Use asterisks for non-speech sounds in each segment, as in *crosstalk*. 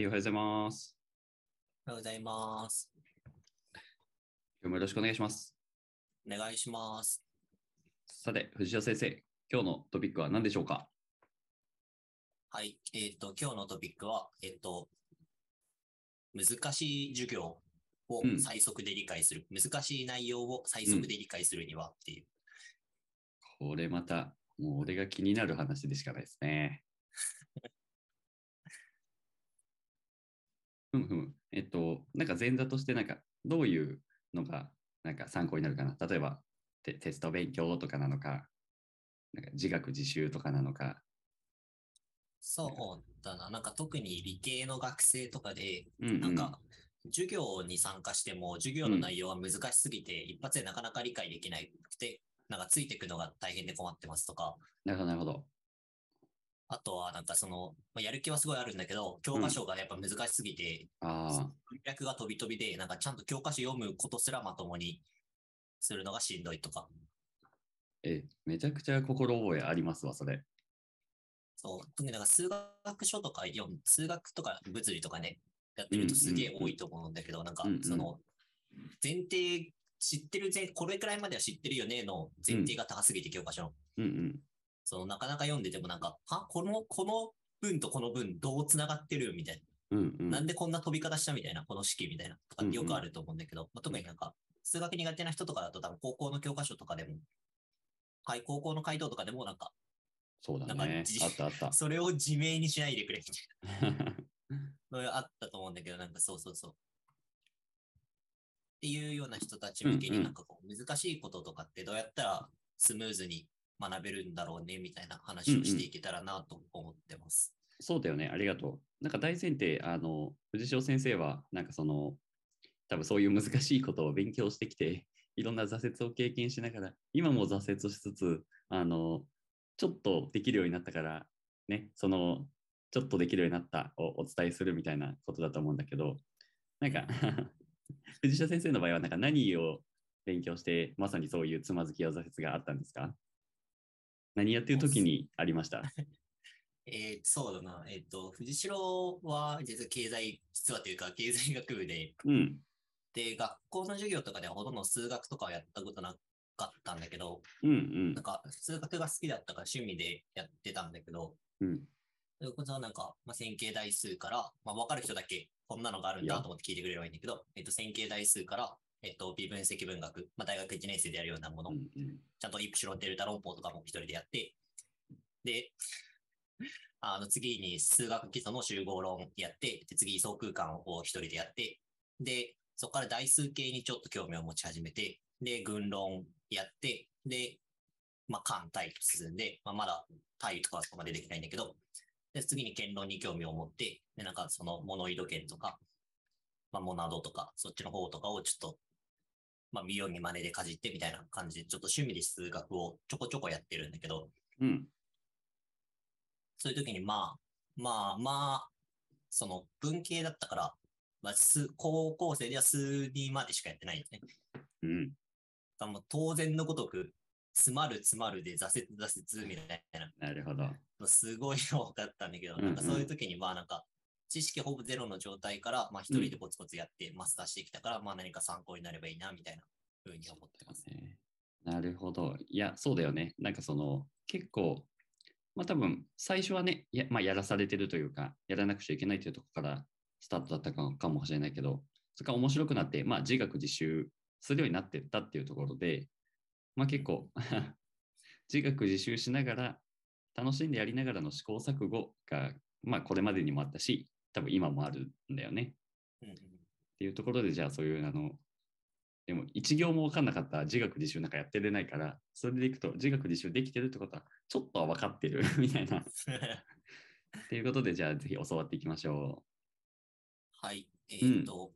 はい、おはようございます。おはようございます。今日もよろしくお願いします。お願いします。さて、藤田先生、今日のトピックは何でしょうか？はい。えっ、と、今日のトピックは、えっ、と、難しい授業をうん最速で理解する。難しい内容を最速で理解するにはっていう。これまた、もう俺が気になる話でしかないですね。ふむふむ。えっと、なんか前座として、なんか、どういうのが、なんか参考になるかな？例えば、テテスト勉強とかなのか、なんか自学自習とかなのか。そうだな。なんか特に理系の学生とかで、うん、うん。なんか、授業に参加しても、授業の内容は難しすぎて、一発でなかなか理解できなくて、なんかついていくのが大変で困ってますとか、なるほど、なるほど。あとはなんかその、まあやる気はすごいあるんだけど、教科書がやっぱ難しすぎて、ああ、文脈が飛び飛びで、なんかちゃんと教科書読むことすらまともにするのがしんどいとか。え、めちゃくちゃ心覚えありますわ、それ。そう。特になんか数学書とか読む、数学とか物理とかね、やってるとすげえ多いと思うんだけど、なんかうんうんその、前提、知ってる前、これくらいまでは知ってるよねの前提が高すぎて教科書の。うんうん。その、なかなか読んでてもなんか、は？この、この文とこの文どう繋がってるみたいうんうん。な。なんでこんな飛び方したみたいな、この式みたいな。とかってよくあると思うんだけど、まあ、特になんか、数学苦手な人とかだと多分高校の教科書とかでも、はい、高校の回答とかでもなんか、そうだなんかね。じあったあった。*laughs* それを自明にしないでくれみたいな *laughs* あったと思うんだけど、なんかそうそうそう。っていうような人たち向けうんうんになんかこう難しいこととかってどうやったらスムーズに学べるんだろうねみたいな話をしていけたらなと思ってます。そうだよね。ありがとう。なんか大前提、あの、藤代先生は、なんかその、多分そういう難しいことを勉強してきて、*laughs* いろんな挫折を経験しながら、今も挫折しつつ、あの、ちょっとできるようになったから、ね、その、ちょっとできるようになったをお伝えするみたいなことだと思うんだけど、なんか、*laughs* 藤代先生の場合は、なんか何を勉強して、まさにそういうつまずきや挫折があったんですか？何やってる時にありました？*laughs* えーそうだな。えっ、と、藤代は実は経済、実はというか経済学部で、うん、で、学校の授業とかではほとんど数学とかはやったことなかったんだけど、うん、うんなんか数学が好きだったから趣味でやってたんだけど、うん。それこそなんか、まあ、線形代数から、まあ、分かる人だけこんなのがあるんだと思って聞いてくれればいいんだけど、えっと、線形代数から、えっと、微分積分学、まあ、大学1年生でやるようなもの、うんうん。ちゃんとイプシロンデルタ論法とかも一人でやって、で、あの次に数学基礎の集合論やって、で次相空間を一人でやって、で、そこから代数系にちょっと興味を持ち始めて、で、群論やって、で、まあ、関対と進んで、まあ、まだ対とかはそこまでできないんだけど、で、次に剣論に興味を持って、で、なんかそのモノイド剣とか、まあ、モナドとか、そっちの方とかをちょっと、まあ、見よう見真似でかじってみたいな感じで、ちょっと趣味で数学をちょこちょこやってるんだけど、うん。そういう時にまあ、まあまあ、その文系だったから、まあ、数高校生では数2までしかやってないよね。うん。だもう当然のごとく、詰まる詰まるで挫折挫折みたいななるほど。のすごい多かったんだけど、うんうんなんかそういう時にまあなんか、知識ほぼゼロの状態から、まあ一人でコツコツやってマスターしてきたから、まあ何か参考になればいいな、みたいな風に思ってます。ねなるほど。いや、そうだよね。なんかその、結構、まあ多分、最初はね、や,、まあ、やらされてるというか、やらなくちゃいけないというところからスタートだったかかもしれないけど、それから面白くなって、まあ自学自習するようになってったっていうところで、まあ結構、*laughs* 自学自習しながら、楽しんでやりながらの試行錯誤が、まあこれまでにもあったし、多分今もあるんだよね。うんうんっていうところで、じゃあそういう、あの、でも一行も分かんなかった自学自習なんかやってれないから、それでいくと自学自習できてるってことは、ちょっとは分かってる *laughs* みたいな。っていうことで、じゃあぜひ教わっていきましょはい。えっ、と、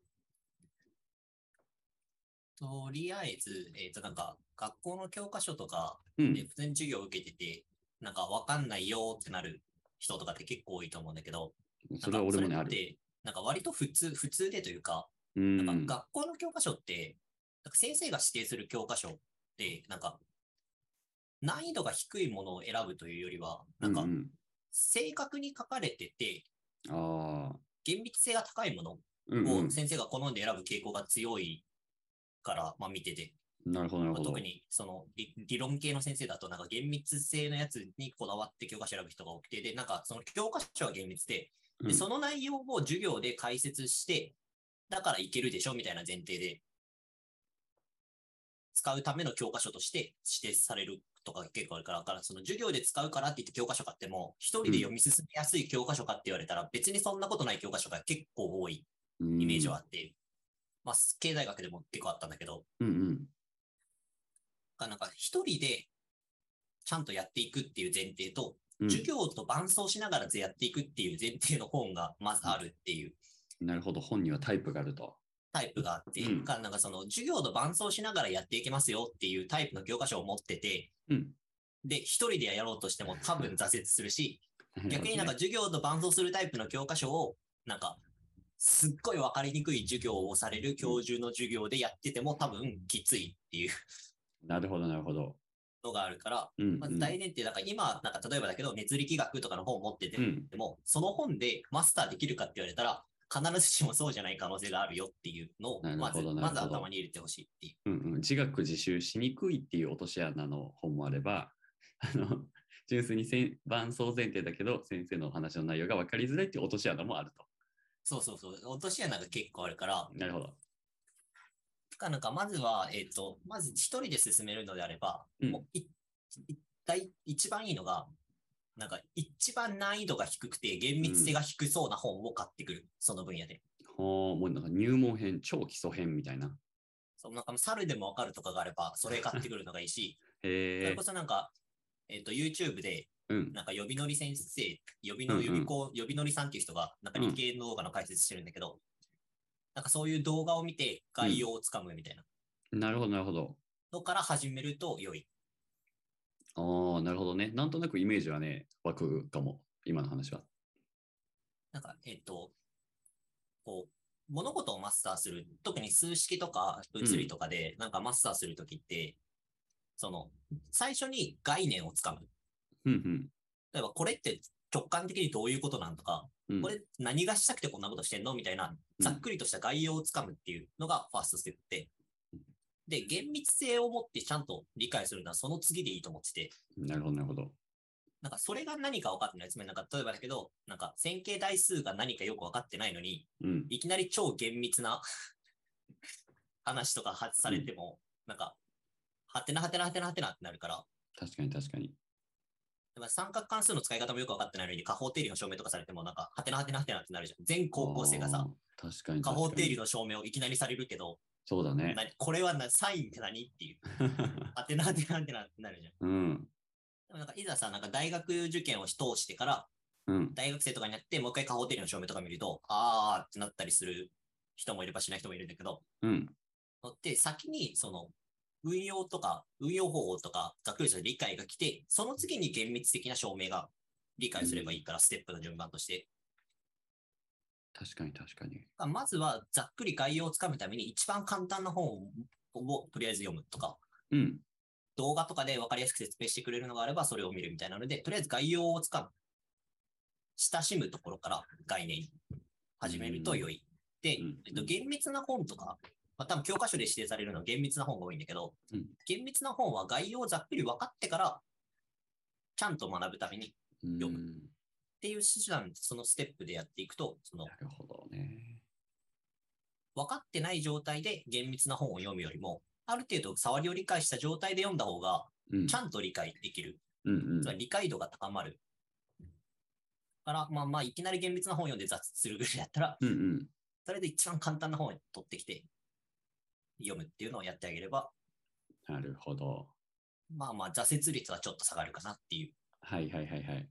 とりあえず、えっ、と、なんか、学校の教科書とかう。うん。で普通に授業を受けてて、なんかわかんないよってなる人とかって結構多いと思うんだけど、それは俺もね、ある。なんか割と普通、普通でというか、うん。なんか学校の教科書って、なんか先生が指定する教科書って、なんか、難易度が低いものを選ぶというよりは、なんかう、ん正確に書かれてて、ああ、厳密性が高いものを先生が好んで選ぶ傾向が強いから、まあ見てて、なるほど、なるほど。まあ特にその理理論系の先生だと、なんか厳密性のやつにこだわって教科書選ぶ人が多くて、で、なんかその教科書は厳密で、でうん。その内容を授業で解説して、だからいけるでしょみたいな前提で、使うための教科書として指定されるとか結構あるから、だからその授業で使うからって言って教科書買っても、一人で読み進めやすい教科書かって言われたら、別にそんなことない教科書が結構多いイメージはあって、まあ、経済学でも結構あったんだけど、うんうん。なんか一人でちゃんとやっていくっていう前提と、うん授業と伴走しながらやっていくっていう前提の本がまずあるっていうなるほど、本にはタイプがあると。タイプがあって、うんかなんかその授業と伴走しながらやっていけますよっていうタイプの教科書を持ってて、うん。で、一人でやろうとしても多分挫折するし、逆になんかね授業と伴走するタイプの教科書を、なんか、すっごい分かりにくい授業をされる教授の授業でやってても多分きついっていうなるほど、なるほど。のがあるから、うん、まず大前提、だから今、なんか例えばだけど、熱力学とかの本を持っててうん。も、その本でマスターできるかって言われたら、必ずしもそうじゃない可能性があるよっていうのを、まず、まず頭に入れてほしいっていう。うんうん、自学自習しにくいっていう落とし穴の本もあれば、あの *laughs* 純粋にせん伴奏前提だけど、先生のお話の内容が分かりづらいっていう落とし穴もあると。そうそうそう、落とし穴が結構あるから、なるほど。かなんかまずは、えっ、と、まず一人で進めるのであれば、うんもういい大一番いいのが、なんか一番難易度が低くて厳密性が低そうな本を買ってくる、その分野で。ほうもうなんか入門編、超基礎編みたいな。そのなんか猿でもわかるとかがあれば、それ買ってくるのがいいし、そ *laughs* へえれこ。そなんか、えっ、と、YouTube で、うん。なんか、呼びのり先生、呼びの、うんうん呼び子、呼びのりさんっていう人が、なんか理系の動画の解説してるんだけど、なんかそういう動画を見て概要をつかむみたいななるほど、なるほど。のから始めると良い。ああ、なるほどね。なんとなくイメージはね、湧くかも。今の話は。なんか、えっ、と、こう、物事をマスターする、特に数式とか物理とかで、なんかマスターするときって、その、最初に概念をつかむ。うん例えば、これって直感的にどういうことなんとか、うん。うんこれ何がしたくてこんなことしてんのみたいな、ざっくりとした概要をつかむっていうのがファーストステップで、で、厳密性を持ってちゃんと理解するのはその次でいいと思ってて、なるほど、なるほど。なんかそれが何か分かってない。つまりなんか例えばだけど、なんか線形代数が何かよく分かってないのに、うん。いきなり超厳密な *laughs* 話とか発されても、なんか、はてなはてなはてなはてなってなるから、確かに、確かに。三角関数の使い方もよく分かってないのに、加法定理の証明とかされても、なんか、はてなはてなはてなってなるじゃん。全高校生がさ。確かに。加法定理の。の証明をいきなりされるけど、そうだね。なこれはなサインって何っていう。*laughs* はてなはてなはてなってなるじゃん。うん。でもなんかいざさ、なんか大学受験を通してから、うん。大学生とかになって、もう一回加法定理の証明とか見ると、あーってなったりする人もいればしない人もいるんだけど、うん。のって先にその運用とか、運用方法とか、ざっくりした理解が来て、その次に厳密的な証明が理解すればいいから、ステップの順番として。確かに、確かに。まずはざっくり概要をつかむために一番簡単な本ををとりあえず読むとか、うん。動画とかで分かりやすく説明してくれるのがあればそれを見るみたいなので、とりあえず概要をつかむ。親しむところから概念始めると良い。でうん、えっと、厳密な本とか、まあ、多分教科書で指定されるのは厳密な本が多いんだけど、うん厳密な本は概要をざっくり分かってから、ちゃんと学ぶためにっ読むうんていう手段、そのステップでやっていくと、そのなるほどね。分かってない状態で厳密な本を読むよりも、ある程度触りを理解した状態で読んだ方が、うん。ちゃんと理解できる。うんうんつまり理解度が高まる。から、まあまあ、いきなり厳密な本を読んで挫折するぐらいだったら、うんうん。それで一番簡単な本を取ってきて、読むっていうのをやってあげれば、なるほど。まあまあ、挫折率はちょっと下がるかなっていう。はいはいはいはい。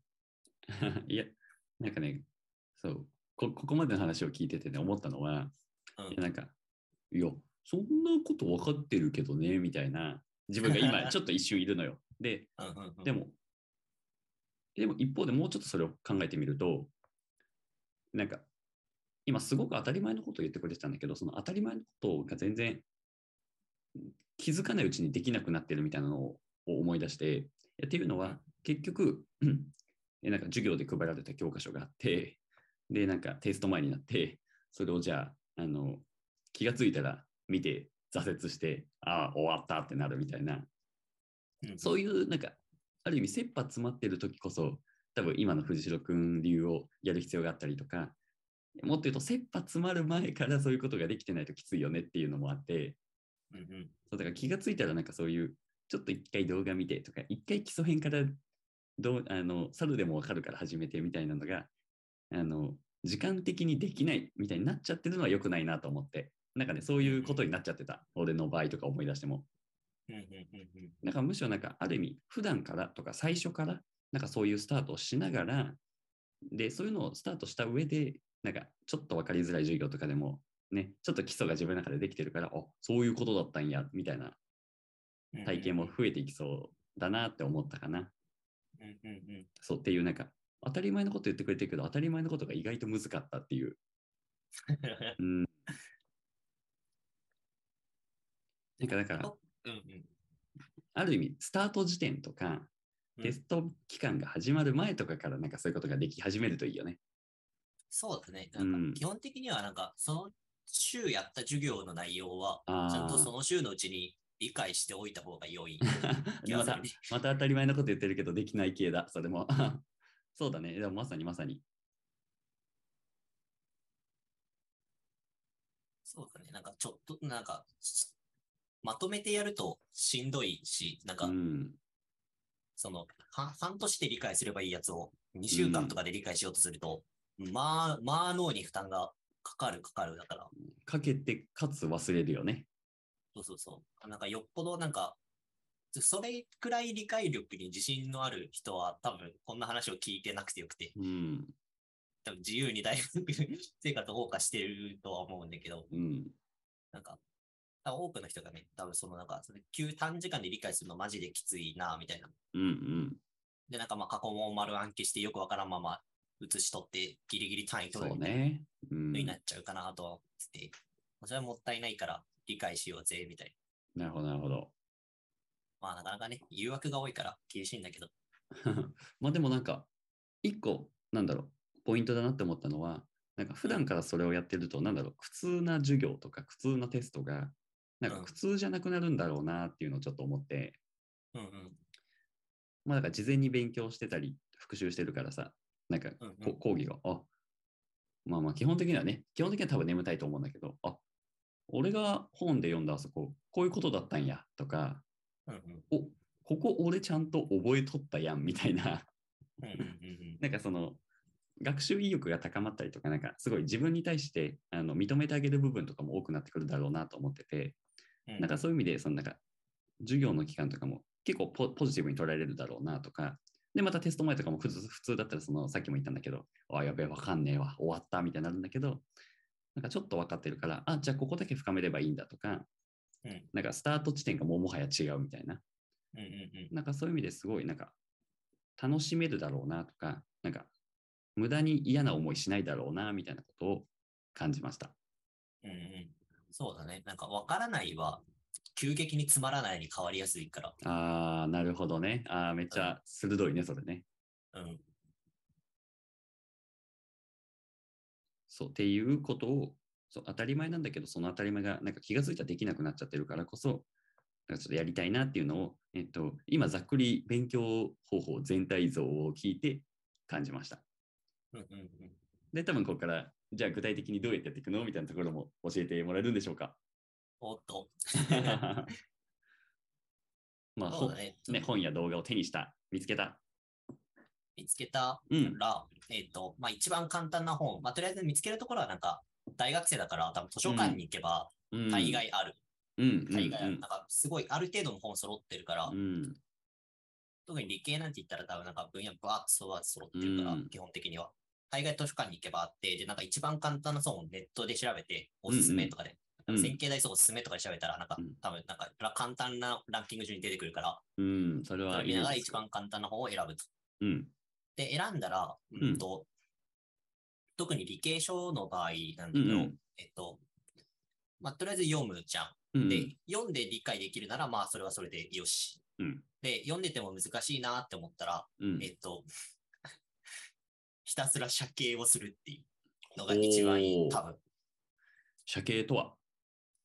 *laughs* いや、なんかね、そうこ、ここまでの話を聞いててね、思ったのは、うんなんか、いや、そんなこと分かってるけどね、みたいな、自分が今 *laughs* ちょっと一瞬いるのよ。で、でも、でも一方でもうちょっとそれを考えてみると、なんか、今すごく当たり前のことを言ってくれてたんだけど、その当たり前のことが全然気づかないうちにできなくなってるみたいなのを思い出して、っていうのは、結局、なんか授業で配られた教科書があって、で、なんかテスト前になって、それをじゃあ、あの、気がついたら見て挫折して、ああ、終わったってなるみたいな、うん。そういう、なんか、ある意味、切羽詰まってる時こそ、多分今の藤代くん流をやる必要があったりとか、もっと言うと、切羽詰まる前からそういうことができてないときついよねっていうのもあって、うんうん。そうだから気がついたらなんかそういうちょっと一回動画見てとか一回基礎編からどうあの猿でもわかるから始めてみたいなのがあの時間的にできないみたいになっちゃってるのは良くないなと思って。なんかねそういうことになっちゃってた。俺の場合とか思い出しても。うんからむしろなんかある意味普段からとか最初からなんかそういうスタートをしながらでそういうのをスタートした上でなんかちょっと分かりづらい授業とかでもねちょっと基礎が自分の中でできてるからあそういうことだったんやみたいなうん体験も増えていきそうだなって思ったかな。うんうんうんそうっていうなんか当たり前のこと言ってくれてるけど当たり前のことが意外と難かったっていう。*laughs* うん。なんかだからうんうんある意味スタート時点とかうんテスト期間が始まる前とかからなんかそういうことができ始めるといいよね。そうだね。うんなんか基本的にはなんかその週やった授業の内容はちゃんとその週のうちに理解しておいた方が良い。でまたまた当たり前のこと言ってるけどできない系だそれも。*laughs* そうだね。でもまさにまさに。そうだね。なんかちょっと、なんか、しまとめてやるとしんどいし、なんか、うん。その、は半年で理解すればいいやつを2週間とかで理解しようとすると、まあ、まあ脳に負担がかかるかかるだから、かけてかつ忘れるよね。そうそうそう。なんかよっぽどなんか、それくらい理解力に自信のある人は多分こんな話を聞いてなくてよくて、うん。多分自由に大学 *laughs* 生活を謳歌してるとは思うんだけど、うん。なんか、多くの人がね、多分そのなんか、それ急短時間で理解するのマジできついな、みたいな。うんうん。で、なんかまあ過去問丸暗記してよくわからんまま写し取ってギリギリ単位取るみたいなね。うん。のになっちゃうかなと思ってて、それはもったいないから理解しようぜ、みたいな。なるほど、なるほど。まあなかなかね、誘惑が多いから厳しいんだけど。*laughs* まあでもなんか、一個、なんだろう、ポイントだなって思ったのは、なんか普段からそれをやってると、なんだろう、苦痛な授業とか苦痛なテストが、なんかうん苦痛じゃなくなるんだろうなっていうのをちょっと思って、うんうん。まあだから事前に勉強してたり、復習してるからさ、なんかうんうんこ講義が、あまあまあ基本的にはね、基本的には多分眠たいと思うんだけど、あ俺が本で読んだあそこ、こういうことだったんやとか、うんうん。おここ俺ちゃんと覚えとったやんみたいな、うんうんうん *laughs* なんかその学習意欲が高まったりとか、なんかすごい自分に対してあの認めてあげる部分とかも多くなってくるだろうなと思ってて、うん。なんかそういう意味で、そのなんか授業の期間とかも結構ポポジティブに捉えれるだろうなとか、で、またテスト前とかも普通普通だったら、そのさっきも言ったんだけど、あ、やべえ、わかんねえわ、終わったみたいになるんだけど、なんかちょっと分かってるから、あ、じゃあここだけ深めればいいんだとか、うんなんかスタート地点がもうもはや違うみたいな、うんうんうん。なんかそういう意味ですごいなんか楽しめるだろうなとか、なんか無駄に嫌な思いしないだろうなみたいなことを感じました。うんうん。そうだね。なんかわからないは、急激につまらないに変わりやすいから。あー、なるほどね。あーめっちゃ鋭いね、それね。うん。そうっていうことをそう当たり前なんだけど、その当たり前がなんか気がついたらできなくなっちゃってるからこそ、なんかちょっとやりたいなっていうのを、えっと、今ざっくり勉強方法全体像を聞いて感じました。うんうんうん。で、多分ここから、じゃあ具体的にどうやってやっていくの？みたいなところも教えてもらえるんでしょうか？おっと。*laughs* まあ、ほそうだね。ね、本や動画を手にした、見つけた。見つけたうん。ら、えっ、と、まあ一番簡単な本、まあとりあえず見つけるところはなんか、大学生だから多分図書館に行けばうん大概ある。うん。大概ある。うんなんかすごいある程度の本揃ってるから、うん。特に理系なんて言ったら多分なんか分野バーッと揃揃ってるから、うん基本的には。大概図書館に行けばあって、で、なんか一番簡単な本をネットで調べて、おすすめとかで、うん線形代数おすすめとかで調べたら、なんか、うん多分なんか簡単なランキング順に出てくるから、うん。それそはれ見ながら一番簡単な本を選ぶと。うん。で、選んだら、んうんと、特に理系書の場合なんだけど、うんうんえっと、まあ、とりあえず読むじゃん。うん。で、読んで理解できるなら、まあ、それはそれでよし。うんで、読んでても難しいなって思ったら、うんえっと、ひたすら写経をするっていう。のが一番いい、多分。車系とは？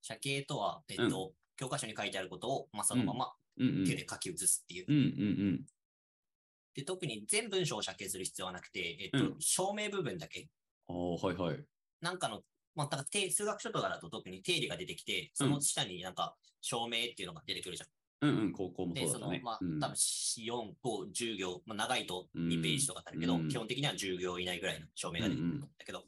車系とは、えっと、教科書に書いてあることを、まあ、そのまま。手で書き写すっていう。で、特に全文章を写形する必要はなくて、えっと、うん証明部分だけ。うん。ああ、はいはい。なんかの、まあ、だから定数学書とかだと特に定理が出てきて、その下になんか証明っていうのが出てくるじゃん。うんうん、高校もで、そうだね。、そのまあ、うん多分4、5、10行、まあ、長いと2ページとかあるけど、うん基本的には10行以内ぐらいの証明が出てくるんだけど、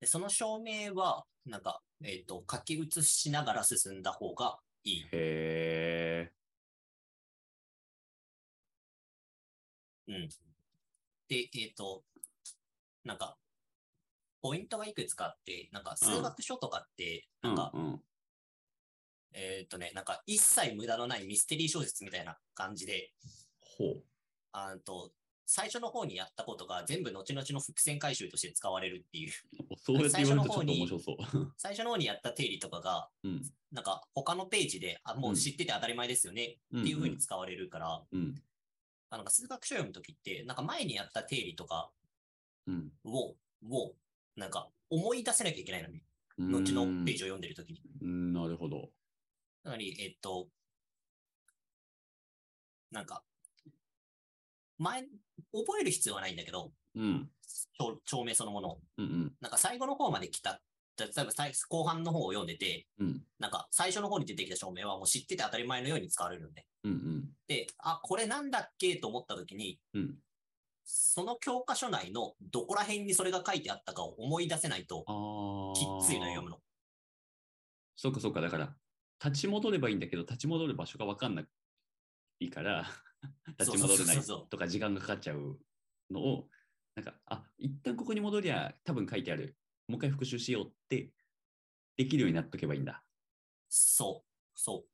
でその証明は、なんか、えっ、と、書き写しながら進んだ方がいい。へえ。うん。で、えっ、と、なんか、ポイントがいくつかあって、なんか数学書とかって、なんか、うんうん、えっ、とね、なんか一切無駄のないミステリー小説みたいな感じで、ほう。あんと、最初の方にやったことが全部後々の伏線回収として使われるっていう。そうやって言われるとちょっと面白そう。*laughs* 最初の方にやった定理とかが、うん。なんか他のページで、あ、もう知ってて当たり前ですよね、っていう風に使われるから、うん。あなんか数学書読むときって、なんか前にやった定理とかうん。を、を、なんか思い出せなきゃいけないのね。うん。後のページを読んでるときに。うん。なるほど。つまり、えっと、なんか、前、覚える必要はないんだけど、うん。証証明そのものを。うんうん。なんか最後の方まで来た。例えば最後半の方を読んでて、うん。なんか最初の方に出てきた証明はもう知ってて当たり前のように使われるんで。うんうん。で、あ、これなんだっけと思った時に、うん。その教科書内のどこら辺にそれが書いてあったかを思い出せないと。きっついのよ読むの。そうかそうか。だから、立ち戻ればいいんだけど、立ち戻る場所が分かんないから、*laughs* 立ち戻れないとか時間がかかっちゃうのを、なんか、あ、一旦ここに戻りゃ多分書いてある。もう一回復習しようって、できるようになっとけばいいんだ。そう、そう。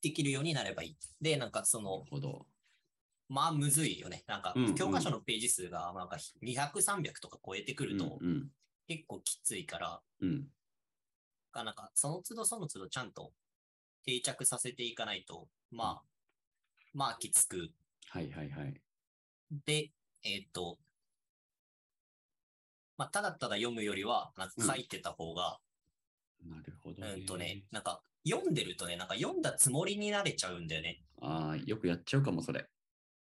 できるようになればいい。で、なんかそなるの、ほど。まあむずいよね。なんかうんうん教科書のページ数がなんか200、300とか超えてくるとうんうん。結構きついから、うん。がなんかその都度その都度ちゃんと定着させていかないと、まあ、まあきつく。はいはいはい。で、えっ、と、まあただただ読むよりは、なんか書いてた方が、なるほど、ね。うんとね、なんか読んでるとね、なんか読んだつもりになれちゃうんだよね。ああ、よくやっちゃうかも、それ。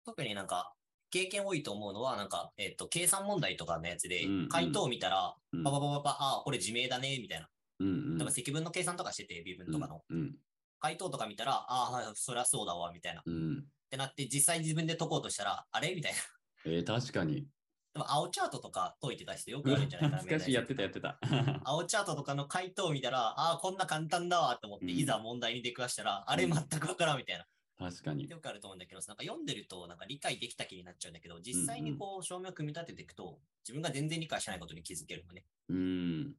特になんか、経験多いと思うのは、なんか、えっ、と、計算問題とかのやつでうんうん、回答を見たら、うんパパパパパ、ああ、これ自明だね、みたいな。うんうん。積分の計算とかしてて、微分とかの。うん。回答とか見たら、ああ、はいそりゃそうだわ、みたいな。っうん。てなって、実際自分で解こうとしたら、あれ？みたいな。えー、確かに。でも、青チャートとか解いてた人よくあるんじゃないかな。*laughs* 懐かしい、やってた、やってた。*laughs* 青チャートとかの回答を見たら、ああ、こんな簡単だわと思って、うんいざ問題に出くわしたら、あれ？全くわからんみたいな。確かに。よくあると思うんだけど、なんか読んでるとなんか理解できた気になっちゃうんだけど、実際にこう証明を組み立てていくと、自分が全然理解してないことに気づけるのね。うん。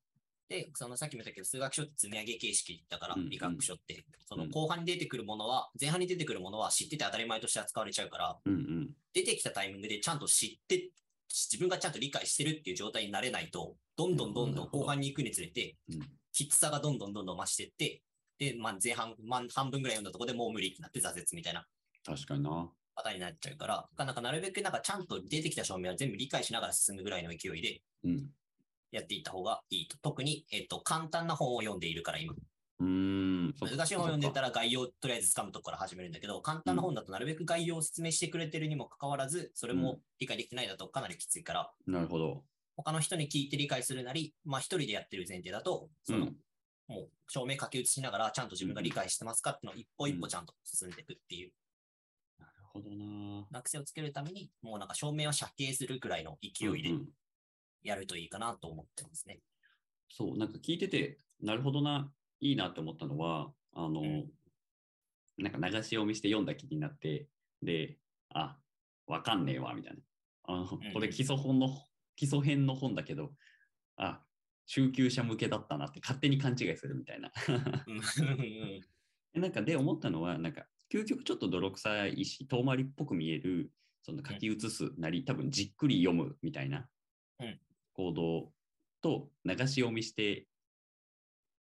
で、そのさっきも言ったけど、数学書って積み上げ形式だから、理学書って、そのうん後半に出てくるものは、前半に出てくるものは知ってて当たり前として扱われちゃうから、うんうん。出てきたタイミングでちゃんと知って、自分がちゃんと理解してるっていう状態になれないと、どんどんどんどん後半に行くにつれてうん、きつさがどんどんどんどん増していって、で、まあ、前半、まあ、半分ぐらい読んだところでもう無理ってなって挫折みたいな確かにな。パターンになっちゃうから、なんかなるべくなんかちゃんと出てきた証明は全部理解しながら進むぐらいの勢いでうん。やっていった方がいいと。特に、えっと、簡単な本を読んでいるから今。うーん。難しい本を読んでたら概要をとりあえず掴むところから始めるんだけど、簡単な本だとなるべく概要を説明してくれてるにもかかわらず、それも理解できてないだとかなりきついから、かなるほど。他の人に聞いて理解するなり、まあ一人でやってる前提だと、その、うんもう証明書き写しながらちゃんと自分が理解してますかっていうのを一歩一歩ちゃんと進んでいくっていう、なるほどな。学生をつけるために、もうなんか証明は写形するぐらいの勢いでやるといいかなと思ってますね。そう、なんか聞いてて、なるほどな、いいなって思ったのは、あの、うんなんか流し読みして読んだ気になって、で、あ、わかんねえわ、みたいな。あのうんこれ基礎本の、基礎編の本だけど、あ、中級者向けだったなって勝手に勘違いするみたいな。うん *laughs* なんかで思ったのは、なんか究極ちょっと泥臭いし、遠回りっぽく見える、その書き写すなり、多分じっくり読むみたいなうん行動と流し読みして、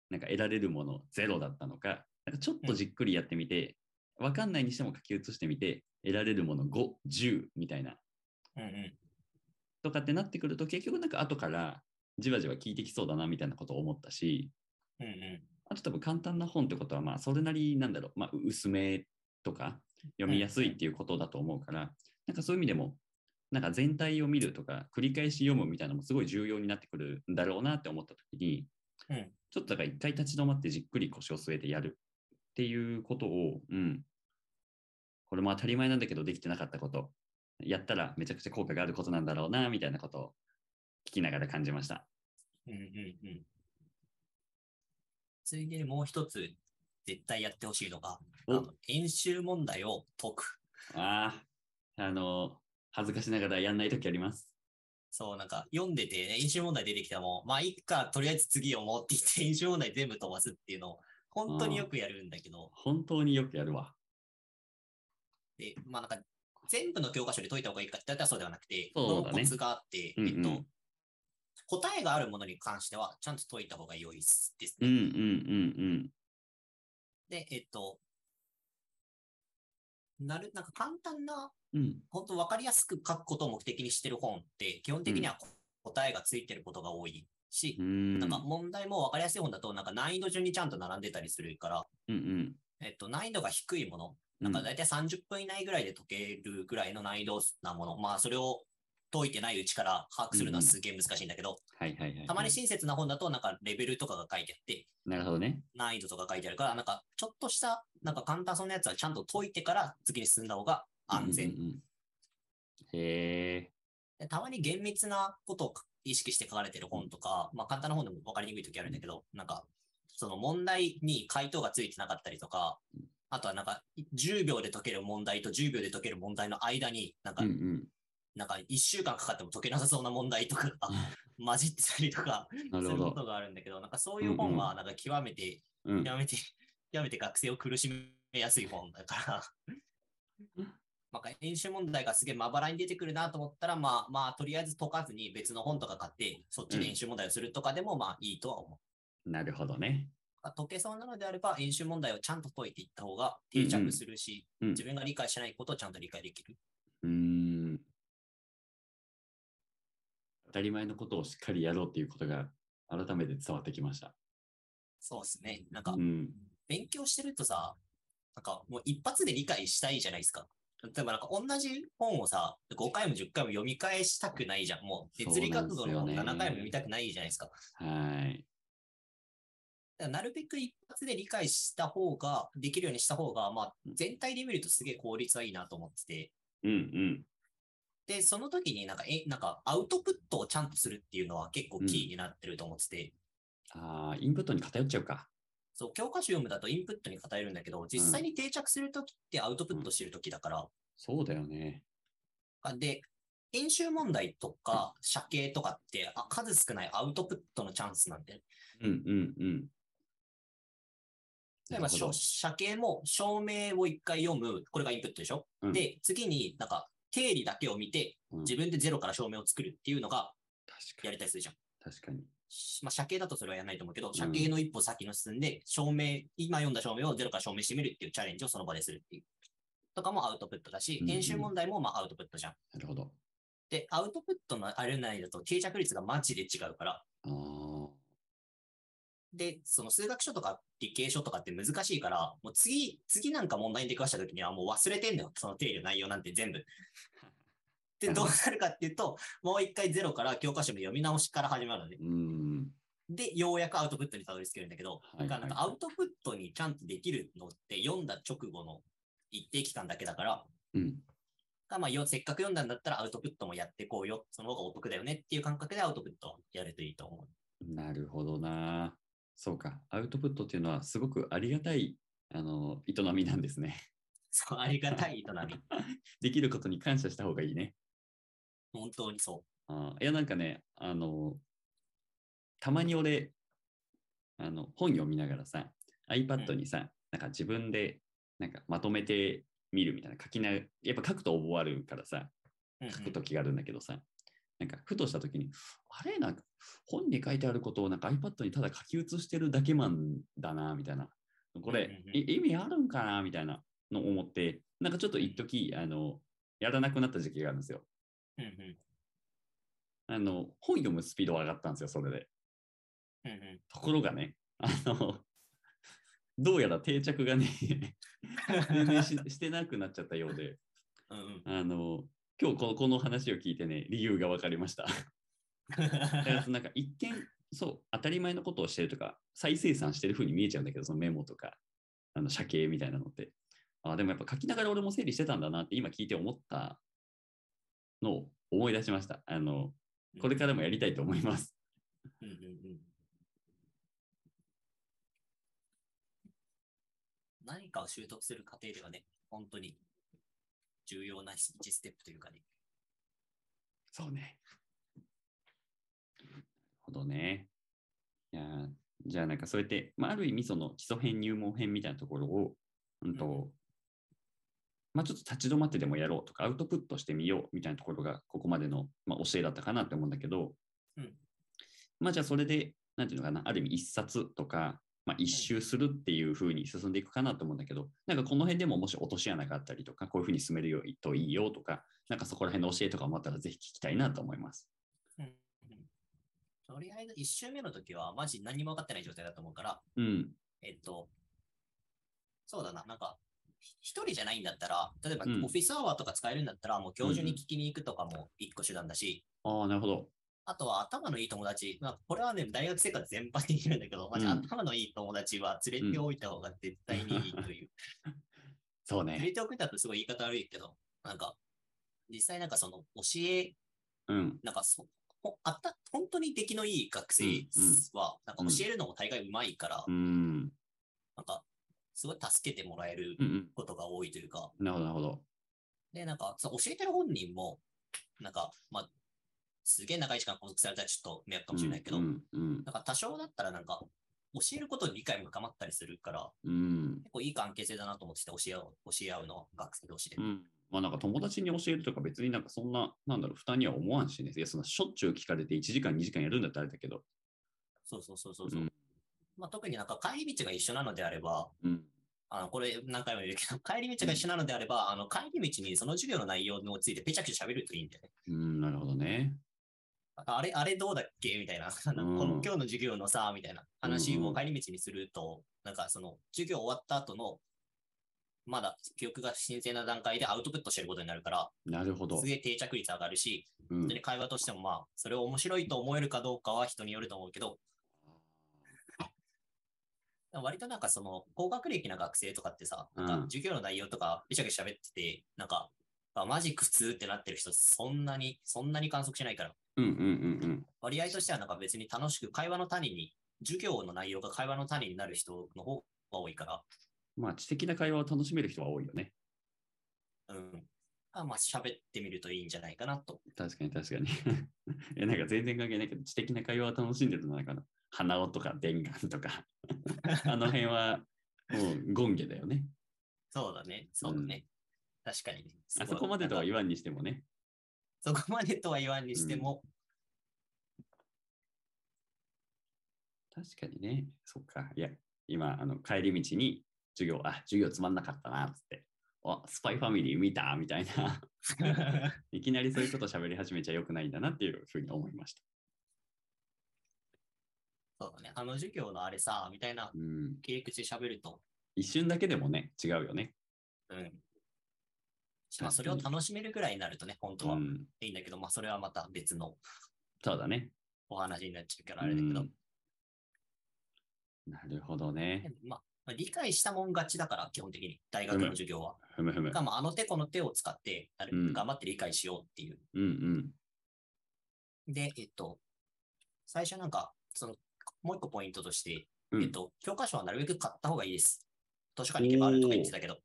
なんか得られるものゼロだったのか、なんかちょっとじっくりやってみて、わかんないにしても書き写してみて、得られるもの5、10みたいな。うんうん。とかってなってくると、結局なんか後からじわじわ効いてきそうだなみたいなことを思ったし、うんうん。あと多分簡単な本ってことは、まあそれなりなんだろう、まあ薄めとか読みやすいっていうことだと思うから、なんかそういう意味でも、なんか全体を見るとか、繰り返し読むみたいなのもすごい重要になってくるんだろうなって思ったときに、うんちょっとだから一回立ち止まってじっくり腰を据えてやるっていうことを、うん、これも当たり前なんだけどできてなかったこと、やったらめちゃくちゃ効果があることなんだろうな、みたいなことを聞きながら感じました。うんうんうん。ついでにもう一つ、絶対やってほしいのが、あおの演習問題を解く。ああ、あの、恥ずかしながらやんないときあります。そう、なんか読んでて、ね、演習問題出てきたらもう、まあ、いっか、とりあえず次読もうって言って、演習問題全部飛ばすっていうのを、本当によくやるんだけど、本当によくやるわ。で、まあなんか、全部の教科書で解いた方がいいかって言ったらそうではなくて、そうだねコツがあって、うんうんえっと、答えがあるものに関しては、ちゃんと解いた方が良いですですね。うんうんうんで、えっと、なる、なんか簡単な、うん。うん。本当分かりやすく書くことを目的にしてる本って、基本的には答えがついてることが多いしう、ん。なんか問題も分かりやすい本だと、なんか難易度順にちゃんと並んでたりするから、うんうん。えっと、難易度が低いもの、うなんか大体30分以内ぐらいで解けるぐらいの難易度なもの、まあそれを解いてないうちから把握するのはすげえ難しいんだけど、はいはいはいはい。たまに親切な本だとなんかレベルとかが書いてあって、なるほどね。難易度とか書いてあるから、なんかちょっとした、なんか簡単そうなやつはちゃんと解いてから次に進んだ方が安全。うんうんうんへえ。でたまに厳密なことを意識して書かれてる本とか、まあ簡単な本でも分かりにくい時あるんだけど、なんか、その問題に回答がついてなかったりとか、あとはなんか、10秒で解ける問題と10秒で解ける問題の間に、なんかうんうん。なんか1週間かかっても解けなさそうな問題とかが混じってたりとか。することがあるんだけど、なんかそういう本はなんか極めて、うん。極めて、極めて学生を苦しめやすい本だから、なんか演習問題がすげえまばらに出てくるなと思ったら、まあまあとりあえず解かずに別の本とか買って、そっちで演習問題をするとかでもまあいいとは思う。なるほどね。解けそうなのであれば、演習問題をちゃんと解いていった方が定着するし、うんうん自分が理解してないことをちゃんと理解できる。うーん。当たり前のことをしっかりやろうっていうことが改めて伝わってきました。そうですね。なんかう、ん。勉強してるとさ、なんかもう一発で理解したいじゃないですか。例えばなんか同じ本をさ、5回も10回も読み返したくないじゃん。もう物理学度のそうなんですよね7回も読みたくないじゃないですか。はい。なるべく一発で理解した方が、できるようにした方が、まあ全体で見るとすげえ効率はいいなと思ってて。うんうん。で、その時になんか、え、なんかアウトプットをちゃんとするっていうのは結構キーになってると思ってて、ああ、インプットに偏っちゃうか。そう、教科書読むだとインプットに偏るんだけど、実際に定着するときってアウトプットしてるときだから、そうだよね。あで、演習問題とか、社系とかってあ数少ないアウトプットのチャンスなんで、うんうんうん。例えば、社系も証明を一回読む、これがインプットでしょ、うん。で、次になんか定理だけを見て、うん自分でゼロから証明を作るっていうのが。やりたいするじゃん。確かに。しまあ、社系だとそれはやらないと思うけど、社系の一歩先の進んで、証明、今読んだ証明をゼロから証明してみるっていうチャレンジをその場でするっていう。とかもアウトプットだし演習問題もまあアウトプットじゃん。なるほど。で、アウトプットのあれないだと定着率がマジで違うから、ああ。で、その数学書とか理系書とかって難しいから、もう次、次なんか問題に出くわした時にはもう忘れてんのよ。その定理の内容なんて全部。*laughs* で、どうなるかっていうと、もう一回ゼロから教科書の読み直しから始まるので、うん。で、ようやくアウトプットにたどり着けるんだけど、はいだからなんかアウトプットにちゃんとできるのって読んだ直後の一定期間だけだから、うん。がまあよせっかく読んだんだったらアウトプットもやってこうよ。その方がお得だよねっていう感覚でアウトプットをやるといいと思う。なるほどな。そうか。アウトプットっていうのはすごくありがたい、あの、営みなんですね。そう、ありがたい営み。*laughs* できることに感謝した方がいいね。本当にそあーいや、なんかね、あの、たまに俺、あの、本読みながらさ、iPad にさ、なんか自分で、なんかまとめてみるみたいな、書きな、やっぱ書くと覚わるからさ、う。うんうん書くときがあるんだけどさ、なんかふとしたときに、あれ？なんか本に書いてあることをなんか iPad にただ書き写してるだけマンだな、みたいな。これ、意味あるんかな、みたいなのを思って、なんかちょっと一時あの、やらなくなった時期があるんですよ。うんうんあの、本読むスピードは上がったんですよ、それで。うんうん。ところがね、あの、どうやら定着がね、*laughs* 全然ししてなくなっちゃったようで、うんうん。あの、今日このこの話を聞いてね、理由が分かりました。だから *laughs* なんか一見、そう、当たり前のことをしてるとか、再生産してる風に見えちゃうんだけど、そのメモとか、あの写経みたいなのって。あでもやっぱ書きながら俺も整理してたんだなって今聞いて思ったのを思い出しました。あの、これからもやりたいと思います。うんうんうん。何かを習得する過程ではね、本当に重要な1ステップというかね。そうね。どね。いやーじゃあなんかそうやって、まあ、ある意味その基礎編入門編みたいなところを、うんとうんまあ、ちょっと立ち止まってでもやろうとかアウトプットしてみようみたいなところがここまでの、まあ、教えだったかなって思うんだけど、うんまあじゃあそれで、なんていうのかな、ある意味一冊とか、まあ、一周するっていうふうに進んでいくかなと思うんだけど、なんかこの辺でももし落とし穴があったりとか、こういうふうに進めるよといいよとか、なんかそこら辺の教えとかもあったらぜひ聞きたいなと思います。とりあえず1周目の時はマジ何も分かってない状態だと思うから、うん。えっと、そうだな、なんか、ひ一人じゃないんだったら、例えばうんオフィスアワーとか使えるんだったら、もう教授に聞きに行くとかも一個手段だし、ああ、なるほど。あとは頭のいい友達、まあ、これはね、大学生活全般に言うんだけど、マジうん頭のいい友達は連れておいた方が絶対にいいという。*laughs* そうね。連れておくんだとすごい言い方悪いけど、なんか、実際なんかその教え、うん。なんかそ、ほあった、本当に出来のいい学生は、なんか教えるのも大概うまいから、うん。なんか、すごい助けてもらえる。ことが多いというか、なるほど、なるほど。で、なんか、そう教えてる本人も、なんか、まあ、すげえ長い時間拘束されたらちょっと迷惑かもしれないけど、うんうんなんか多少だったらなんか、教えることに理解も深まったりするから、うん。結構いい関係性だなと思ってて教え合う、教え合うのは学生同士で。うん。まあなんか友達に教えるとか別になんかそんな、なんだろう、負担には思わんしね。いや、そのしょっちゅう聞かれて1時間、2時間やるんだったらあれだけど。そうそうそうそうそう。うんまあ、特になんか帰り道が一緒なのであれば、うん。あのこれ何回も言うけど、帰り道が一緒なのであれば、あの帰り道にその授業の内容についてぺちゃくちゃ喋るといいんだよね。うん、なるほどね。ああれ、あれどうだっけ？みたいな。この今日の授業のさ、みたいな話を帰り道にすると、なんかその授業終わった後の、まだ記憶が新鮮な段階でアウトプットしてることになるから、なるほどす。げえ定着率上がるし、うん本当に会話としてもまあ、それを面白いと思えるかどうかは人によると思うけど、割となんかその高学歴な学生とかってさ、なんかうん授業の内容とかべちゃべちゃ喋ってて、なんか、あマジ苦痛ってなってる人、そんなに、そんなに観測しないから、うんうんうんうん。割合としてはなんか別に楽しく会話の種に、授業の内容が会話の種になる人の方が多いから、まあ知的な会話を楽しめる人は多いよね。うん。あまあ喋ってみるといいんじゃないかなと。確かに確かに。*laughs* いや、なんか全然関係ないけど、知的な会話を楽しんでるのはなんかな、鼻緒とか伝眼とか、*laughs* あの辺はもうゴンゲだよね。そうだね。そうだね。確かにね。あそこまでとは言わんにしてもね。そこまでとは言わんにしても、確かにね。そっか。いや、今、あの帰り道に授業、あ、授業つまんなかったな、つって。あ、スパイファミリー見た？みたいな。*laughs* いきなりそういうこと喋り始めちゃよくないんだなっていうふうに思いました。そうだね。あの授業のあれさ、みたいなうん。切り口で喋ると、一瞬だけでもね、違うよね。うん。まあ、それを楽しめるぐらいになるとね、本当はうん。いいんだけど、まあ、それはまた別のそうだね。お話になっちゃうからあれだけど、うんなるほどね。まあ、まあ理解したもん勝ちだから、基本的に、大学の授業は。ふむふむ。がまあ、あの手この手を使って、頑張って理解しようっていう。うんうん。で、えっと、最初なんか、その、もう一個ポイントとして、うんえっと、教科書はなるべく買った方がいいです。図書館に行けばあるとか言ってたけど、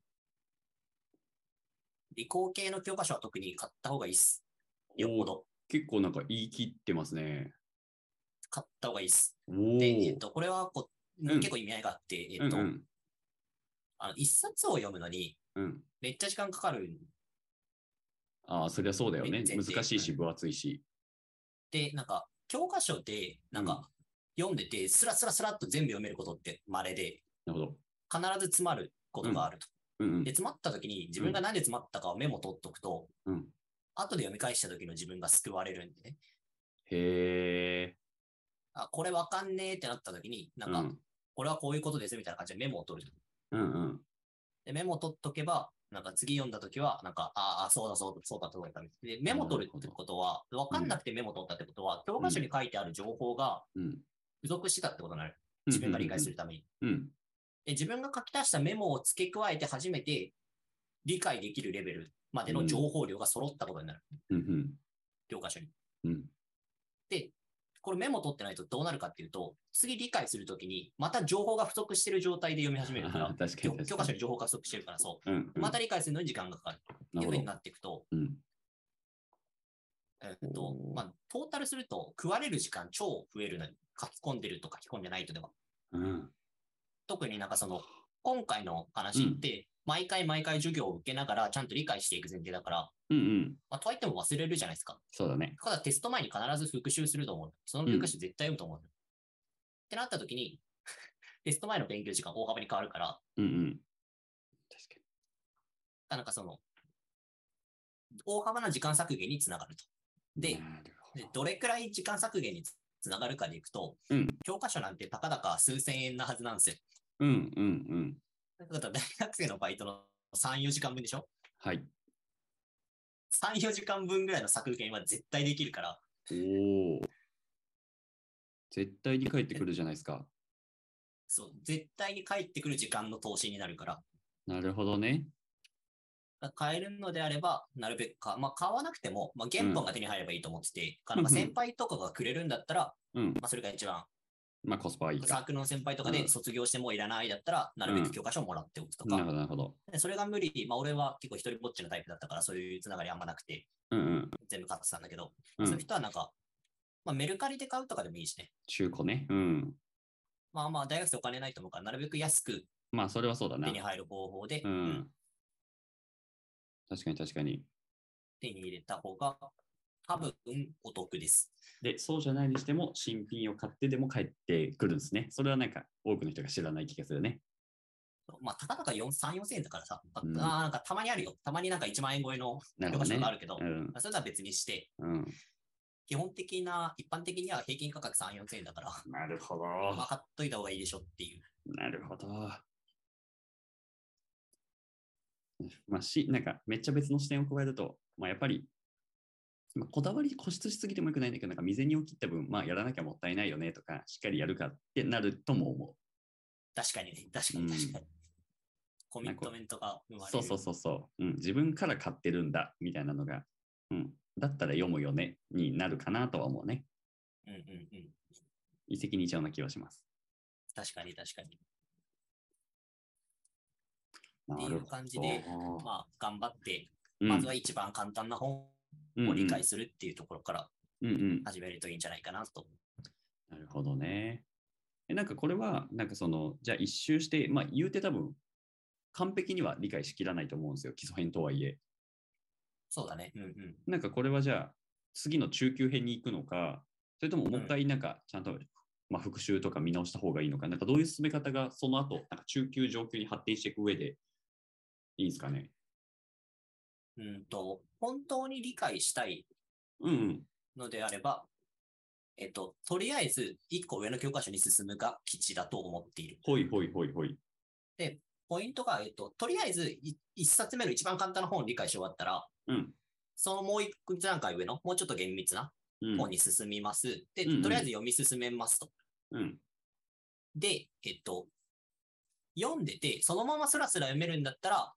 理工系の教科書は特に買った方がいいです。よっぽど。結構なんか言い切ってますね。買った方がいいです。で、えっと、これはこ結構意味合いがあって、えっと。あの一冊を読むのにうん。めっちゃ時間かかるんああ、そりゃそうだよね。難しいし、分厚いし。で、なんか、教科書で、なんか、読んでて、スラスラスラっと全部読めることって稀で、なるほど。必ず詰まることがあると。うんうんで、。詰まった時に自分が何で詰まったかをメモ取っとくと、うん後で読み返した時の自分が救われるんでね。へえ。あ、これわかんねえってなった時に、なんか、うん。これはこういうことですみたいな感じでメモを取るじゃん。うんうん。で、メモを取っとけば、なんか次読んだ時は、なんか、ああ、そうだそうだ、そうだ、そうだ、で、メモ取るってことは、わかんなくてメモ取ったってことは、教科書に書いてある情報がうん。付属してたってことになる。自分が理解するために。うん。で自分が書き足したメモを付け加えて初めて理解できるレベルまでの情報量が揃ったことになる。うん。うん。教科書に。これメモ取ってないとどうなるかっていうと、次理解するときに、また情報が不足してる状態で読み始めるから、*laughs* 確かに教科書に情報が不足してるから、そう。うん。また理解するのに時間がかかる。っていうふうになっていくと、うん。えっとまあ、トータルすると、食われる時間超増えるのに、書き込んでると書き込んでないとでは。うん。特になんかその、今回の話って、毎回毎回授業を受けながらちゃんと理解していく前提だから、うんうん。まあ、とはいっても忘れるじゃないですか。そうだね。ただテスト前に必ず復習すると思う。その教科書絶対読むと思う。ってなった時に、*laughs* テスト前の勉強時間大幅に変わるから、うんうん。確かなんかその、大幅な時間削減につながると。に。で、どでどれくらい時間削減につつながるかでいくと、うん教科書なんてたかだか数千円なはずなんですよ。うんうんうん。だから *laughs* 大学生のバイトの3、4時間分でしょ？はい。?3、4時間分ぐらいの削減は絶対できるから、おお。絶対に帰ってくるじゃないですか。そう、絶対に帰ってくる時間の投資になるから、なるほどね。買えるのであれば、なるべくか、まあ、買わなくても、まあ、原本が手に入ればいいと思ってて、なんか先輩とかがくれるんだったら、うん。まあ、それが一番、まあコスパはいいか。サークルの先輩とかうんで卒業してもういらないだったら、なるべく教科書をもらっておくとか、なるほど、なるほど。でそれが無理、まあ、俺は結構一人ぼっちのタイプだったから、そういうつながりあんまなくて、うんうん。全部買ってたんだけど、そういううん。人はなんか、まあ、メルカリで買うとかでもいいしね。中古ね。うん。まあまあ、大学生お金ないと思うから、なるべく安くまあそれはそうだな手に。入る方法で、ううんん。確かに確かに。手に入れた方が、多分お得です。で、そうじゃないにしても、新品を買ってでも帰ってくるんですね。それはなんか多くの人が知らない気がするね。まあ、たかだか4 3、4千円だからさ、あうんなんかたまにあるよ。たまになんか1万円超えの教科があるけど、うん。まあそれとは別にして、うん。基本的な、一般的には平均価格3、4千円だから、なるほど。まあ、買っといた方がいいでしょっていう。なるほど。まあ、し、なんか、めっちゃ別の視点を加えると、まあ、やっぱり、まあ、こだわり固執しすぎてもよくないんだけど、なんか、未然に起きった分、まあ、やらなきゃもったいないよねとか、しっかりやるかってなるとも思確かにね、確かに確かに。コミットメントが生う。まれる。そうそうそうそう、うん。自分から買ってるんだ、みたいなのが、うん。だったら読むよね、になるかなとは思うね。うんうんうん。一石二鳥な気はします。確かに確かに。なっていう感じでまあ、頑張って、うんまずは一番簡単な本を理解するっていうところから。始めるといいんじゃないかなと。なるほどね。え、なんかこれは、なんかその、じゃあ一周して、まあ言うて多分、完璧には理解しきらないと思うんですよ、基礎編とはいえ。そうだね。うんうん。なんかこれはじゃあ、次の中級編に行くのか、それとももう一回なんかちゃんと、まあ、復習とか見直した方がいいのか、なんかどういう進め方がその後、なんか中級上級に発展していく上でいいんですかね？うんと、本当に理解したいうんうん。のであれば、えっと、とりあえず、一個上の教科書に進むが基地だと思っている。ほいほいほいほい。ポイントが、えっと、とりあえず、い一冊目の一番簡単な本を理解し終わったら、うん。そのもう一段階上の、もうちょっと厳密なうん。本に進みます。で、うんうんとりあえず読み進めますと。うん。で、えっと、読んでて、そのままスラスラ読めるんだったら、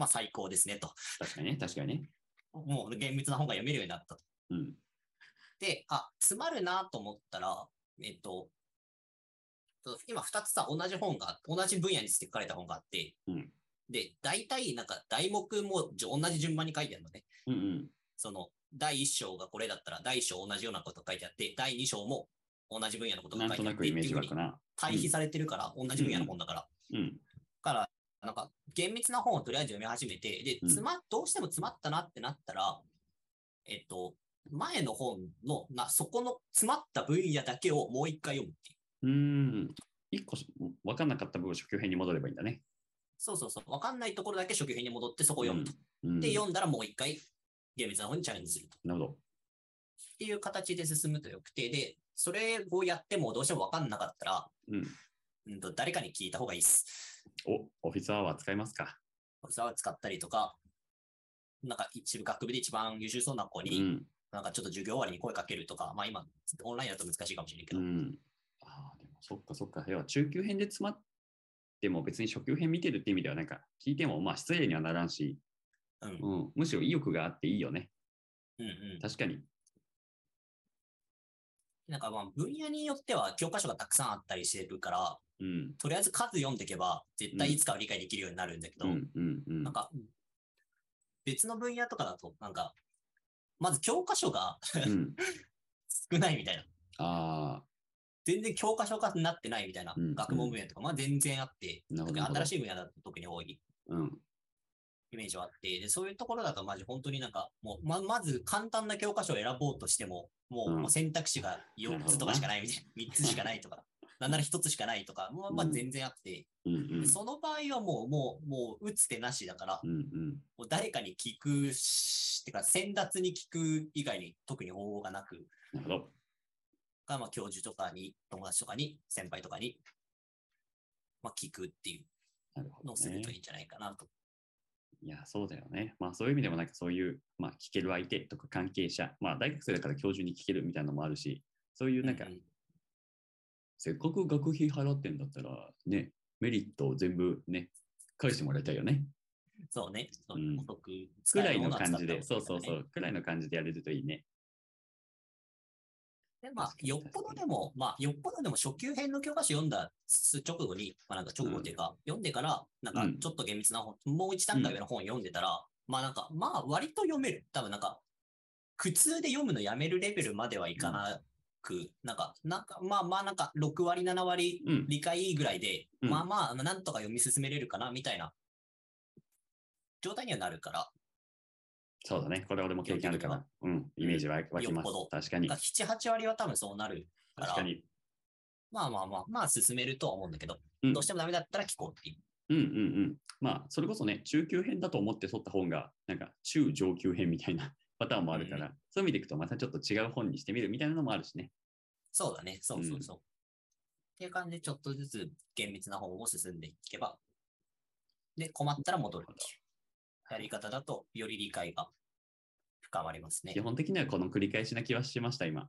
まあ最高ですねと。確かにね、確かにね。もう厳密な本が読めるようになったと。うん。で、あ、詰まるなと思ったら、えっと、今2つさ、同じ本が、同じ分野について書かれた本があって、うんで、大体なんか題目も同じ順番に書いてあるのね。うんうん。その、第1章がこれだったら、第1章同じようなこと書いてあって、第2章も同じ分野のことが書いてあってなくイメージ湧っていうふうにくな。対比されてるから、同じ分野の本だから。うん。から、なんか、厳密な本をとりあえず読み始めて、で、うんつま、どうしても詰まったなってなったら、えっと、前の本の、な、そこの詰まった分野だけをもう一回読むっていう。うーん。一個し分かんなかった部分を初級編に戻ればいいんだね。そうそうそう。わかんないところだけ初級編に戻ってそこを読むと。うん。で、読んだらもう一回厳密な本にチャレンジすると。なるほど。っていう形で進むとよくて、で、それをやってもどうしても分かんなかったら、うん。うんと、誰かに聞いた方がいいです。お、オフィスアワー使いますか？それは使ったりとか、なんか一部学部で一番優秀そうな子に、うん。なんかちょっと授業終わりに声かけるとか、まあ今、オンラインだと難しいかもしれないけど、うん。ああ、でもそっかそっか。要は中級編で詰まっても別に初級編見てるって意味ではなんか聞いてもまあ失礼にはならんし、うん、うん、うん、むしろ意欲があっていいよね。うん。確かに。なんかまあ分野によっては教科書がたくさんあったりしてるから、うん。とりあえず数読んでいけば、絶対いつかは理解できるようになるんだけど、なん。か、別の分野とかだと、なんか、まず教科書がうん、少ないみたいな。ああ、全然教科書化になってないみたいなうん学問分野とか、まあ全然あって、特に新しい分野だと特に多いうん。イメージはあって、で、そういうところだとマジ本当になんか、もう、ま、まず簡単な教科書を選ぼうとしても、もうう選択肢が4つとかしかないみたいな、*laughs* 3つしかないとか、*laughs* なんなら1つしかないとか、まあまあうん全然あって、うん。その場合はもう、もう、もう打つ手なしだから、うんうん。もう誰かに聞くし、てか、先達に聞く以外に特に方法がなく、なるほど。がまあ教授とかに、友達とかに、先輩とかに、まあ聞くっていうのをするね。といいんじゃないかなと。いや、そうだよね。まあそういう意味でもなんかそういう、まあ聞ける相手とか関係者、まあ大学生だから教授に聞けるみたいなのもあるし、そういうなんか、せっかく学費払ってんだったら、ね、メリットを全部ね、返してもらいたいよね。そうね。そううんく使らいの感じで、そうそうそう、くらいの感じでやれるといいね。で、まあよっぽどでも、まあ、よっぽどでも初級編の教科書読んだ直後に、まあなんか直後っていうか、読んでから、なんかうん。ちょっと厳密な本、もう一段階上の本読んでたら、まあなんか、まあ割と読める。多分なんか、苦痛で読むのやめるレベルまではいかなく、なんか、なんか、まあまあなんか、6割、7割うん。理解いいぐらいで、うん。まあまあ、なんとか読み進めれるかな、みたいな状態にはなるから、そうだね。これ俺も経験あるから、うん、イメージは湧きます。確かになん。か7、8割は多分そうなるから確かに。まあまあまあ、まあ進めるとは思うんだけど、うんどうしてもダメだったら聞こうっていう。うんうんうん。まあ、それこそね、中級編だと思って取った本が、なんか中上級編みたいな *laughs* パターンもあるから、うんそういう意味でいくとまたちょっと違う本にしてみるみたいなのもあるしね。そうだね、そうそうそう。っていう感じでちょっとずつ厳密な本を進んでいけば、で、困ったら戻るっていうやり方だと、より理解が深まりますね基。本的にはこの繰り返しな気はしました、今。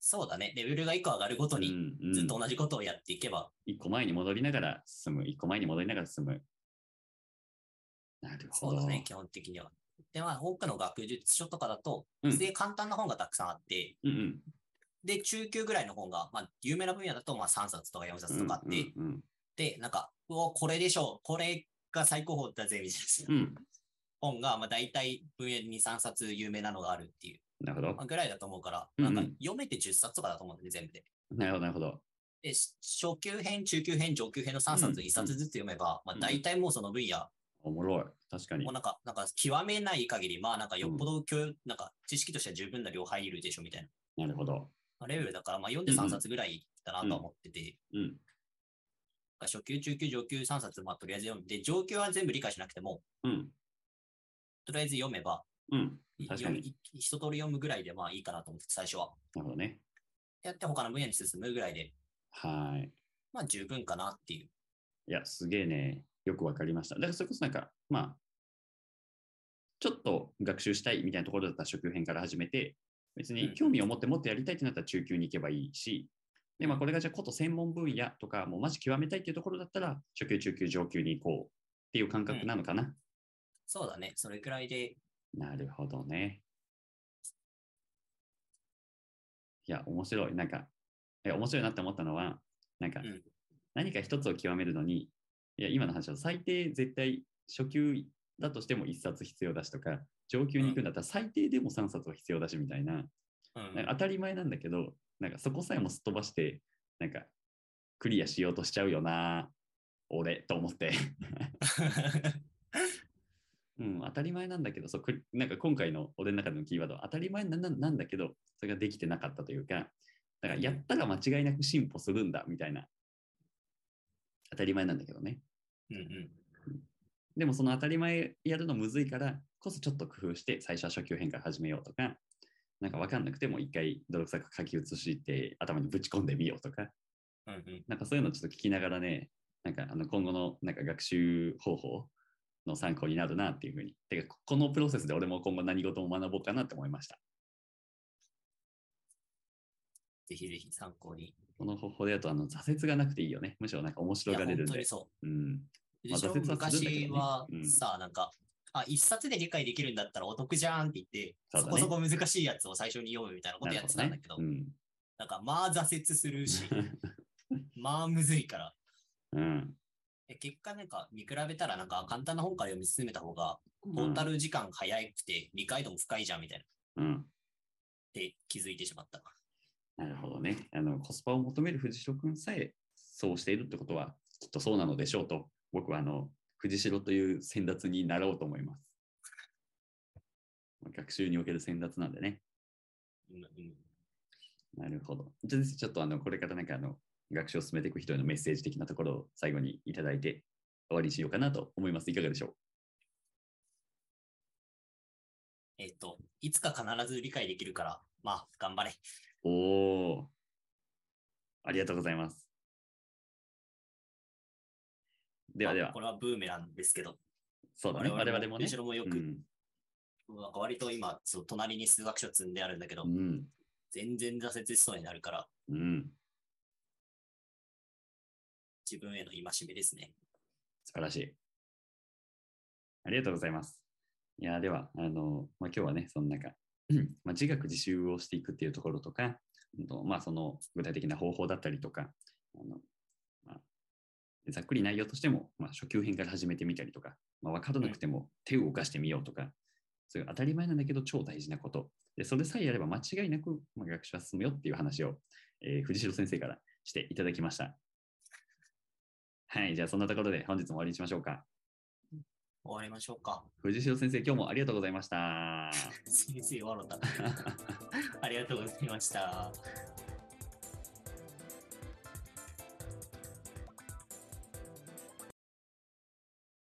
そうだね、レベルが1個上がるごとうに、んうんずっと同じことをやっていけば、一個前に戻りながら進む、一個前に戻りながら進む。なるほど。そうだね、基本的には。で、まあ、多くの学術書とかだと、うんすげえ簡単な本がたくさんあって、うんで、中級ぐらいの本が、まあ、有名な分野だと、まあ、3冊とか4うん。冊とかあって、うんうんで、なんか、うお、これでしょう、これが最高峰だぜ、みたいなうん。うん。本が、まあ、大体分野に3冊有名なのがあるっていう、なるほどまあ、。ぐらいだと思うから、うんうなんんか読めて10冊とかだと思うんだね、全部で。なるほど、なるほど。で、し初級編、中級編、上級編の3うん冊、1冊ずつ読めば、まあ、うん大体もうその分野、おもろい。確かにもう。なんか、なんか極めない限り、まあなんかよっぽど教養、なんか知識としては十分な量入るでしょみたいななるほど。まあレベルだから、まあ読んでうんうん3冊ぐらいだなとは思ってて、うん。初級、中級、上級3冊、まあとりあえず読んで、上級は全部理解しなくても、うん。とりあえず読めば、うん。い確かに一通り読むぐらいでまあいいかなと思って、最初は。なるほどね。やって他の分野に進むぐらいで、はい。まあ十分かなっていう。いや、すげえね。よくわかりました。だからそれこそなんか、まあ、ちょっと学習したいみたいなところだったら初級編から始めて、別に興味を持ってもっとやりたいってなったら中級に行けばいいし、で、まあこれがじゃあこと専門分野とか、もうマジ極めたいっていうところだったら、初級、中級、上級に行こうっていう感覚なのかな。そうだね。それくらいで、なるほどね。いや、面白い。なんか、いや面白いなって思ったのは、なんか、うん何か一つを極めるのに、いや、今の話は最低絶対初級だとしても1冊必要だしとか、上級に行くんだったら最低でも3冊は必要だしみたいな、うんな当たり前なんだけど、なんかそこさえもすっ飛ばして、なんかクリアしようとしちゃうよな、俺と思って。*laughs* うん、当たり前なんだけど、そうくなんか今回の俺の中でのキーワードは当たり前なななんだけど、それができてなかったというか、だからやったら間違いなく進歩するんだみたいな、当たり前なんだけどね。うんうん。でもその当たり前やるのむずいからこそちょっと工夫して最初は初級編から始めようとか、なんか分かんなくても一回泥臭く書き写して頭にぶち込んでみようとか、うんうん。なんかそういうのちょっと聞きながらね、なんかあの今後のなんか学習方法の参考になるなっていうふうに。てか、このプロセスで俺も今後何事も学ぼうかなって思いました。ぜひぜひ参考に。この方法でやるとあの挫折がなくていいよね。むしろなんか面い白や、がれるんで本当に。そう。うん。まあ挫折はするんだけどね昔はうんさ、なんか、あ、一冊で理解できるんだったらお得じゃんって言って、そねそこそこ難しいやつを最初に読むみたいなことやってたんだけど、なるなんかまあ挫折するし、*laughs* まあむずいから。うん。結果なんか見比べたらなんか簡単な本から読み進めた方が、うんトータル時間早くて理解度も深いじゃんみたいな。っうん。て気づいてしまった。なるほどね。あの、コスパを求める藤代君さえそうしているってことは、きっとそうなのでしょうと、僕はあの、藤代という先達になろうと思います。学習における先達なんでね。うんうんなるほど。じゃあちょっとあの、これからなんかあの、学習を進めていく人へのメッセージ的なところを最後にいただいて終わりにしようかなと思います。いかがでしょえっ、と、いつか必ず理解できるから、まあ、頑張れ。うおお。ありがとうございます。ではではまあこ、れはブーメランですけど、そうだね。我々もね。後ろもよく、うん。なんか割と今、そう隣に数学書積んであるんだけど、うん。全然挫折しそうになるから、うん。自分への戒めですね。素晴らしい。ありがとうございます。いや、では、あの、まあ、今日はね、その中、*clears throat* まあ、自学自習をしていくっていうところとか、まあ、その具体的な方法だったりとか、あのまあ、ざっくり内容としても、まあ、初級編から始めてみたりとか、まあ、分からなくても手を動かしてみようとか、そういう当たり前なんだけど超大事なこと。で、それさえやれば間違いなく、まあ、学習は進むよっていう話を、えー藤代先生からしていただきました。はい、じゃあそんなところで本日も終わりにしましょうか。終わりましょうか。藤代先生、今日もありがとうございました。*laughs* 先生、笑った。*laughs* ありがとうございました。